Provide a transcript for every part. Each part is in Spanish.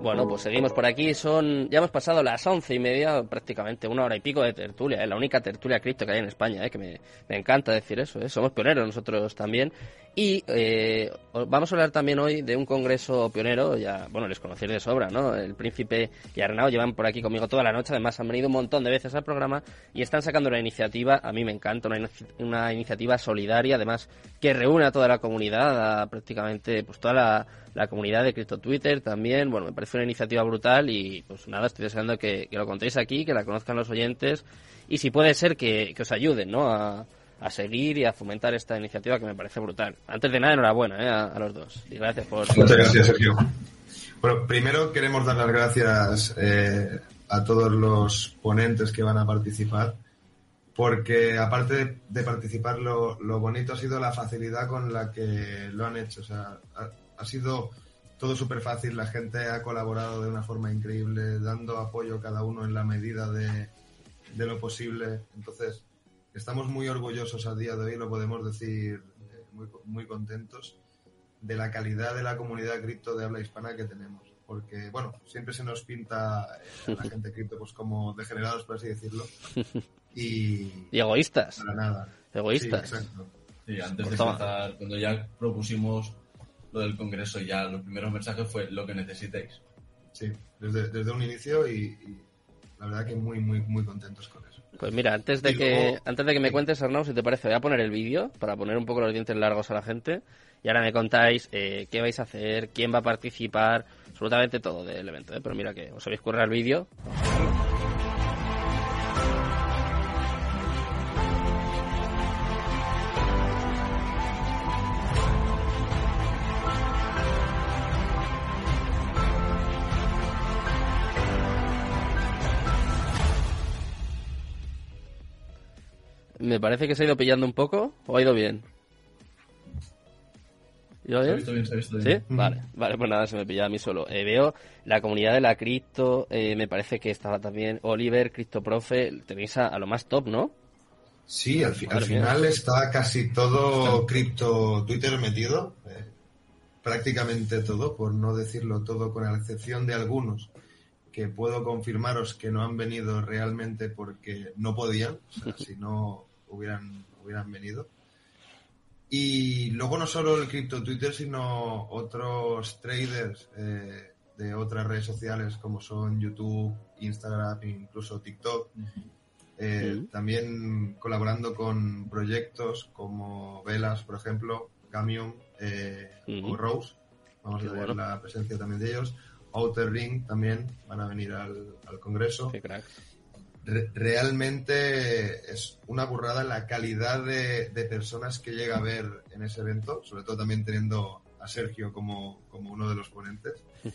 Bueno, pues seguimos por aquí. Son ya hemos pasado las once y media, prácticamente una hora y pico de tertulia. ¿eh? La única tertulia cripto que hay en España, ¿eh? que me, me encanta decir eso. ¿eh? Somos pioneros nosotros también. Y eh, vamos a hablar también hoy de un congreso pionero, ya, bueno, les conocéis de sobra, ¿no? El Príncipe y Arnau llevan por aquí conmigo toda la noche, además han venido un montón de veces al programa y están sacando una iniciativa, a mí me encanta, una, una iniciativa solidaria, además que reúne a toda la comunidad, a prácticamente pues toda la, la comunidad de Crypto Twitter también, bueno, me parece una iniciativa brutal y pues nada, estoy deseando que, que lo contéis aquí, que la conozcan los oyentes y si puede ser que, que os ayuden, ¿no? A, a seguir y a fomentar esta iniciativa que me parece brutal. Antes de nada, enhorabuena ¿eh? a, a, los dos. Y gracias por... Muchas gracias, Sergio. Bueno, primero queremos dar las gracias eh, a todos los ponentes que van a participar, porque aparte de, de participar, lo, lo, bonito ha sido la facilidad con la que lo han hecho. O sea, ha, ha sido todo súper fácil, la gente ha colaborado de una forma increíble, dando apoyo cada uno en la medida de, de lo posible. Entonces, estamos muy orgullosos a día de hoy, lo podemos decir eh, muy, muy contentos, de la calidad de la comunidad cripto de habla hispana que tenemos. Porque, bueno, siempre se nos pinta eh, a la gente cripto pues como degenerados, por así decirlo. Y, y egoístas. Para nada. Egoístas. Sí, exacto. Sí, antes de empezar, cuando ya propusimos lo del Congreso, ya los primeros mensajes fue lo que necesitéis. Sí, desde, desde un inicio y, y la verdad que muy, muy, muy contentos con eso. Pues mira, antes de, que, antes de que me cuentes, Arnau, si te parece, voy a poner el vídeo para poner un poco los dientes largos a la gente. Y ahora me contáis eh, qué vais a hacer, quién va a participar, absolutamente todo del evento. ¿eh? Pero mira que os habéis currado el vídeo. Me parece que se ha ido pillando un poco o ha ido bien. ¿Yo bien? Se ha visto bien, se ha visto bien. ¿Sí? Vale, vale, pues nada, se me pilla a mí solo. Eh, veo la comunidad de la cripto, eh, me parece que estaba también Oliver, Cristoprofe, tenéis a, a lo más top, ¿no? Sí, al, fi al final está casi todo cripto Twitter metido, eh, prácticamente todo, por no decirlo todo, con la excepción de algunos que puedo confirmaros que no han venido realmente porque no podían, o sea, si no hubieran, hubieran venido. Y luego no solo el cripto Twitter, sino otros traders eh, de otras redes sociales como son YouTube, Instagram, incluso TikTok. Eh, uh -huh. También colaborando con proyectos como Velas, por ejemplo, Camion eh, uh -huh. o Rose. Vamos Qué a ver bueno. la presencia también de ellos. Outer Ring también van a venir al, al Congreso. Qué crack. Re realmente es una burrada la calidad de, de, personas que llega a ver en ese evento, sobre todo también teniendo a Sergio como, como uno de los ponentes.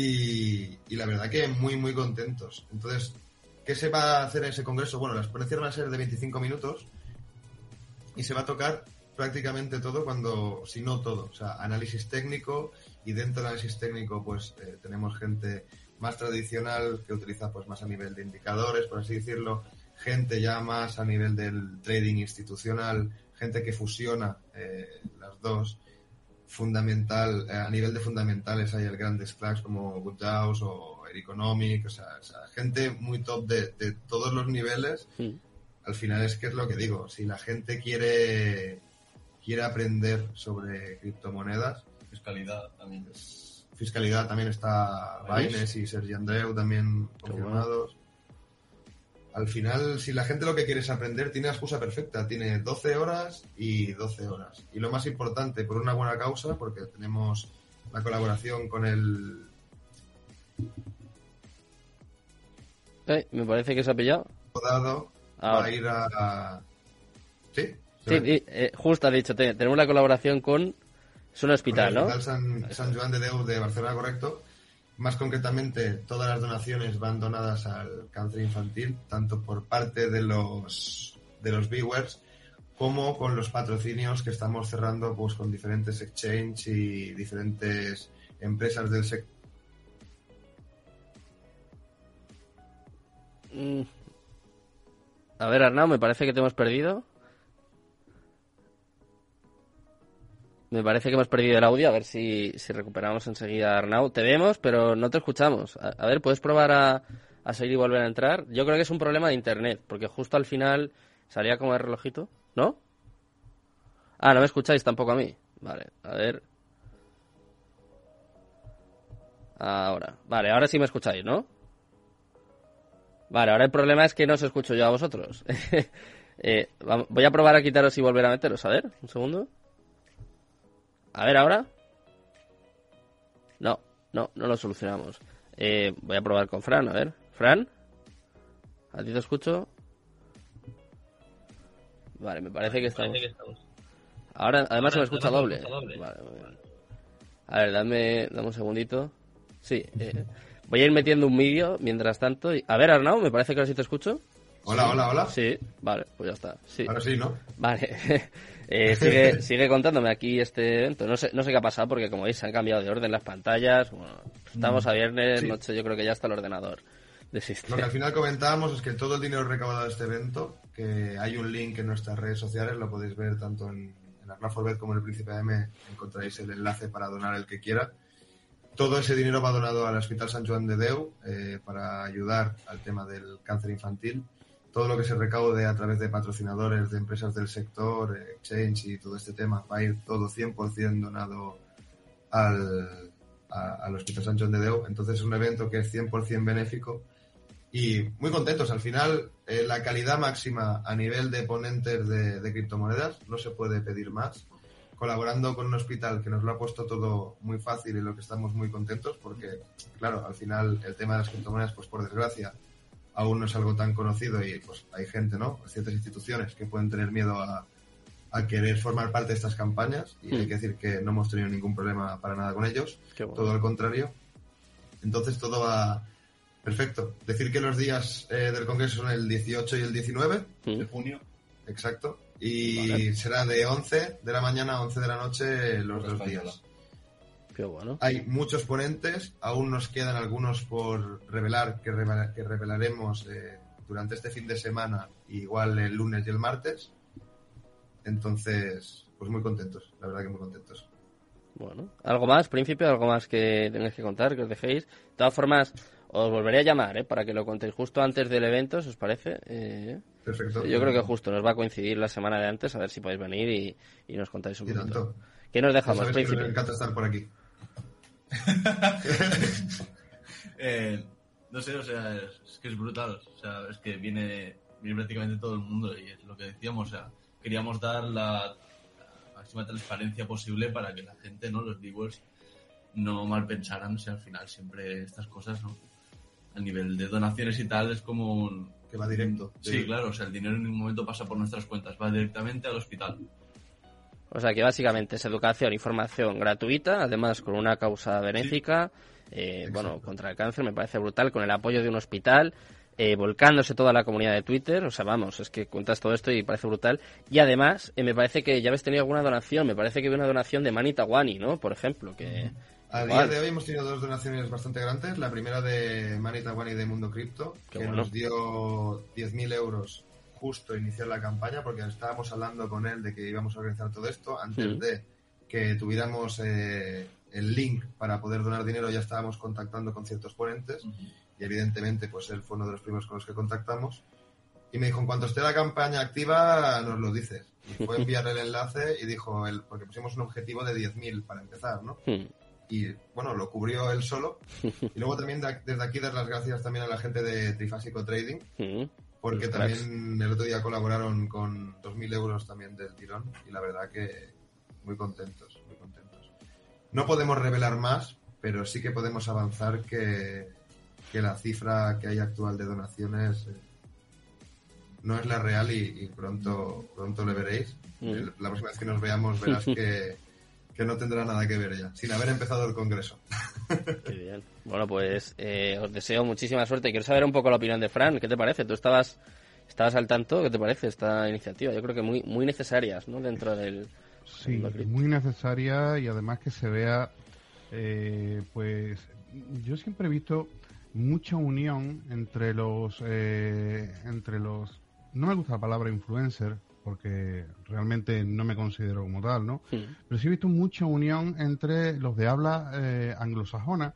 Y, y, la verdad que muy, muy contentos. Entonces, ¿qué se va a hacer en ese congreso? Bueno, las ponencias van a ser de 25 minutos y se va a tocar prácticamente todo cuando, si no todo, o sea, análisis técnico y dentro del análisis técnico pues eh, tenemos gente más tradicional que utiliza pues más a nivel de indicadores, por así decirlo, gente ya más a nivel del trading institucional, gente que fusiona eh, las dos, fundamental, eh, a nivel de fundamentales hay el grandes cracks como Woodhouse o Ericonomic, o sea, o sea, gente muy top de, de todos los niveles. Sí. Al final es que es lo que digo, si la gente quiere quiere aprender sobre criptomonedas, fiscalidad también. Fiscalidad también está Baines y Sergi Andreu también confirmados. Bueno. Al final, si la gente lo que quiere es aprender, tiene la excusa perfecta. Tiene 12 horas y 12 horas. Y lo más importante, por una buena causa, porque tenemos la colaboración con el... Eh, me parece que se ha pillado. Dado, va a ir a... a... ¿Sí? Sí, eh, justo ha dicho, tenemos la colaboración con es un hospital, ¿no? Hospital San, San Joan de Déu de Barcelona, correcto. Más concretamente, todas las donaciones van donadas al cáncer infantil, tanto por parte de los, de los viewers como con los patrocinios que estamos cerrando pues, con diferentes exchanges y diferentes empresas del sector. Mm. A ver, Arnau, me parece que te hemos perdido. Me parece que hemos perdido el audio, a ver si, si recuperamos enseguida Arnau. Te vemos, pero no te escuchamos. A, ver, ¿puedes probar a, a, seguir y volver a entrar? Yo creo que es un problema de internet, porque justo al final salía como el relojito, ¿no? Ah, no me escucháis tampoco a mí. Vale, a ver. Ahora. Vale, ahora sí me escucháis, ¿no? Vale, ahora el problema es que no os escucho yo a vosotros. eh, voy a probar a quitaros y volver a meteros. A ver, un segundo. A ver, ahora. No, no, no lo solucionamos. Eh, voy a probar con Fran, a ver. Fran. ¿A ti te escucho? Vale, me parece que estamos. Ahora, además se me escucha doble. Vale, A ver, dame, dame un segundito. Sí, eh, voy a ir metiendo un vídeo mientras tanto. A ver, Arnau, me parece que ahora sí te escucho. Hola, hola, hola. Sí, vale, pues ya está. Sí. Ahora sí, ¿no? Vale. eh, sigue, sigue contándome aquí este evento. No sé, no sé qué ha pasado porque, como veis, se han cambiado de orden las pantallas. Bueno, estamos a viernes, noche, yo creo que ya está el ordenador. Lo que al final comentábamos es que todo el dinero recaudado de este evento, que hay un link en nuestras redes sociales, lo podéis ver tanto en, en Arnaforbet como en el Príncipe M, encontraréis el enlace para donar el que quiera. Todo ese dinero va donado al Hospital San Joan de Deu eh, para ayudar al tema del cáncer infantil. Todo lo que se recaude a través de patrocinadores, de empresas del sector, eh, Exchange y todo este tema, va a ir todo 100% donado al, al Hospital San Joan de Deu. Entonces es un evento que es 100% benéfico y muy contentos. Al final, eh, la calidad máxima a nivel de ponentes de, de, criptomonedas no se puede pedir más. Colaborando con un hospital que nos lo ha puesto todo muy fácil y lo que estamos muy contentos porque, claro, al final el tema de las criptomonedas, pues por desgracia, aún no es algo tan conocido y pues hay gente, ¿no? Ciertas instituciones que pueden tener miedo a, a querer formar parte de estas campañas y hay mm. que decir que no hemos tenido ningún problema para nada con ellos, todo al contrario. Entonces todo va Perfecto. Decir que los días eh, del Congreso son el 18 y el 19 de junio. Exacto. Y será de 11 de la mañana a 11 de la noche los dos días. Qué bueno. Hay muchos ponentes, aún nos quedan algunos por revelar que, que revelaremos eh, durante este fin de semana, igual el lunes y el martes. Entonces, pues muy contentos, la verdad que muy contentos. Bueno, ¿algo más, príncipe? ¿Algo más que tengáis que contar, que os dejéis? De todas formas, os volveré a llamar, ¿eh? Para que lo contéis justo antes del evento, ¿os parece? Eh, Perfecto. Yo creo que justo nos va a coincidir la semana de antes, a ver si podéis venir y, y nos contáis un poquito. ¿Qué nos dejamos, príncipe? Me encanta estar por aquí. eh, no sé, o sea, es, que es brutal. O sea, es que viene, viene prácticamente todo el mundo y es lo que decíamos, o sea, queríamos dar la, máxima transparencia posible para que la gente, ¿no? Los viewers no mal pensaran si al final siempre estas cosas, ¿no? a nivel de donaciones y tal es como que va directo. Sí, claro, o sea, el dinero en ningún momento pasa por nuestras cuentas, va directamente al hospital. O sea que básicamente es educación y formación gratuita, además con una causa benéfica, eh, bueno, contra el cáncer, me parece brutal, con el apoyo de un hospital, eh, volcándose toda la comunidad de Twitter, o sea, vamos, es que cuentas todo esto y parece brutal. Y además, eh, me parece que ya habéis tenido alguna donación, me parece que había una donación de Manita Wani, ¿no? Por ejemplo, que... A día de hoy hemos tenido dos donaciones bastante grandes. La primera de Manita Wani de Mundo Cripto, que nos dio 10.000 euros justo iniciar la campaña, porque estábamos hablando con él de que íbamos a organizar todo esto. Antes de que tuviéramos eh, el link para poder donar dinero, ya estábamos contactando con ciertos ponentes. Y evidentemente, pues él fue uno de los primeros con los que contactamos. Y me dijo, en cuanto esté la campaña activa, nos lo dices. Y fue enviarle el enlace y dijo, él, porque pusimos un objetivo de 10.000 para empezar, ¿no? y bueno, lo cubrió él solo. Y luego también desde aquí dar las gracias también a la gente de Trifásico Trading, porque también el otro día colaboraron con 2.000 euros también del tirón y la verdad que muy contentos, muy contentos. No podemos revelar más, pero sí que podemos avanzar que, que la cifra que hay actual de donaciones eh, no es la real y, pronto, pronto le veréis. La próxima vez que nos veamos verás que que no tendrá nada que ver ya, sin haber empezado el Congreso. Qué bien. Bueno, pues eh, os deseo muchísima suerte. Quiero saber un poco la opinión de Fran. ¿Qué te parece? Tú estabas, estabas al tanto. ¿Qué te parece esta iniciativa? Yo creo que muy, muy necesarias, ¿no? Dentro del... Sí, muy necesaria y además que se vea, eh, pues yo siempre he visto mucha unión entre los, eh, entre los, no me gusta la palabra influencer, porque realmente no me considero como tal, ¿no? Pero sí he visto mucha unión entre los de habla eh, anglosajona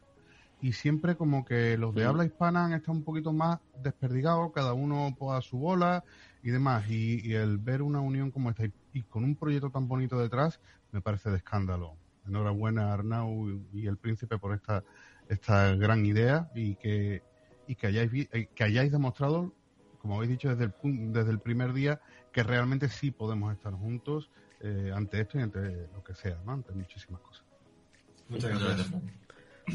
y siempre como que los de habla hispana han estado un poquito más desperdigados, cada uno a su bola y demás. Y, y el ver una unión como esta y, y con un proyecto tan bonito detrás me parece de escándalo. Enhorabuena a Arnau y, y el príncipe por esta, esta gran idea y que, y que hayáis, eh, que hayáis demostrado, como habéis dicho desde el, desde el primer día, que realmente sí podemos estar juntos eh, ante esto y ante lo que sea, ¿no? ante muchísimas cosas. Muchas gracias.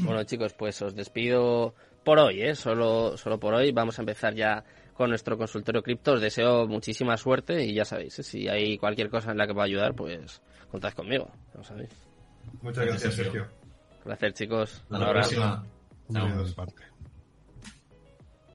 Bueno, chicos, pues os despido por hoy, ¿eh? Solo, solo por hoy. Vamos a empezar ya con nuestro consultorio cripto. Os deseo muchísima suerte y ya sabéis, ¿eh? si hay cualquier cosa en la que pueda ayudar, pues contad conmigo. Ya lo sabéis. Muchas gracias, Gracias, Sergio. Un placer, chicos. Hasta Un la próxima.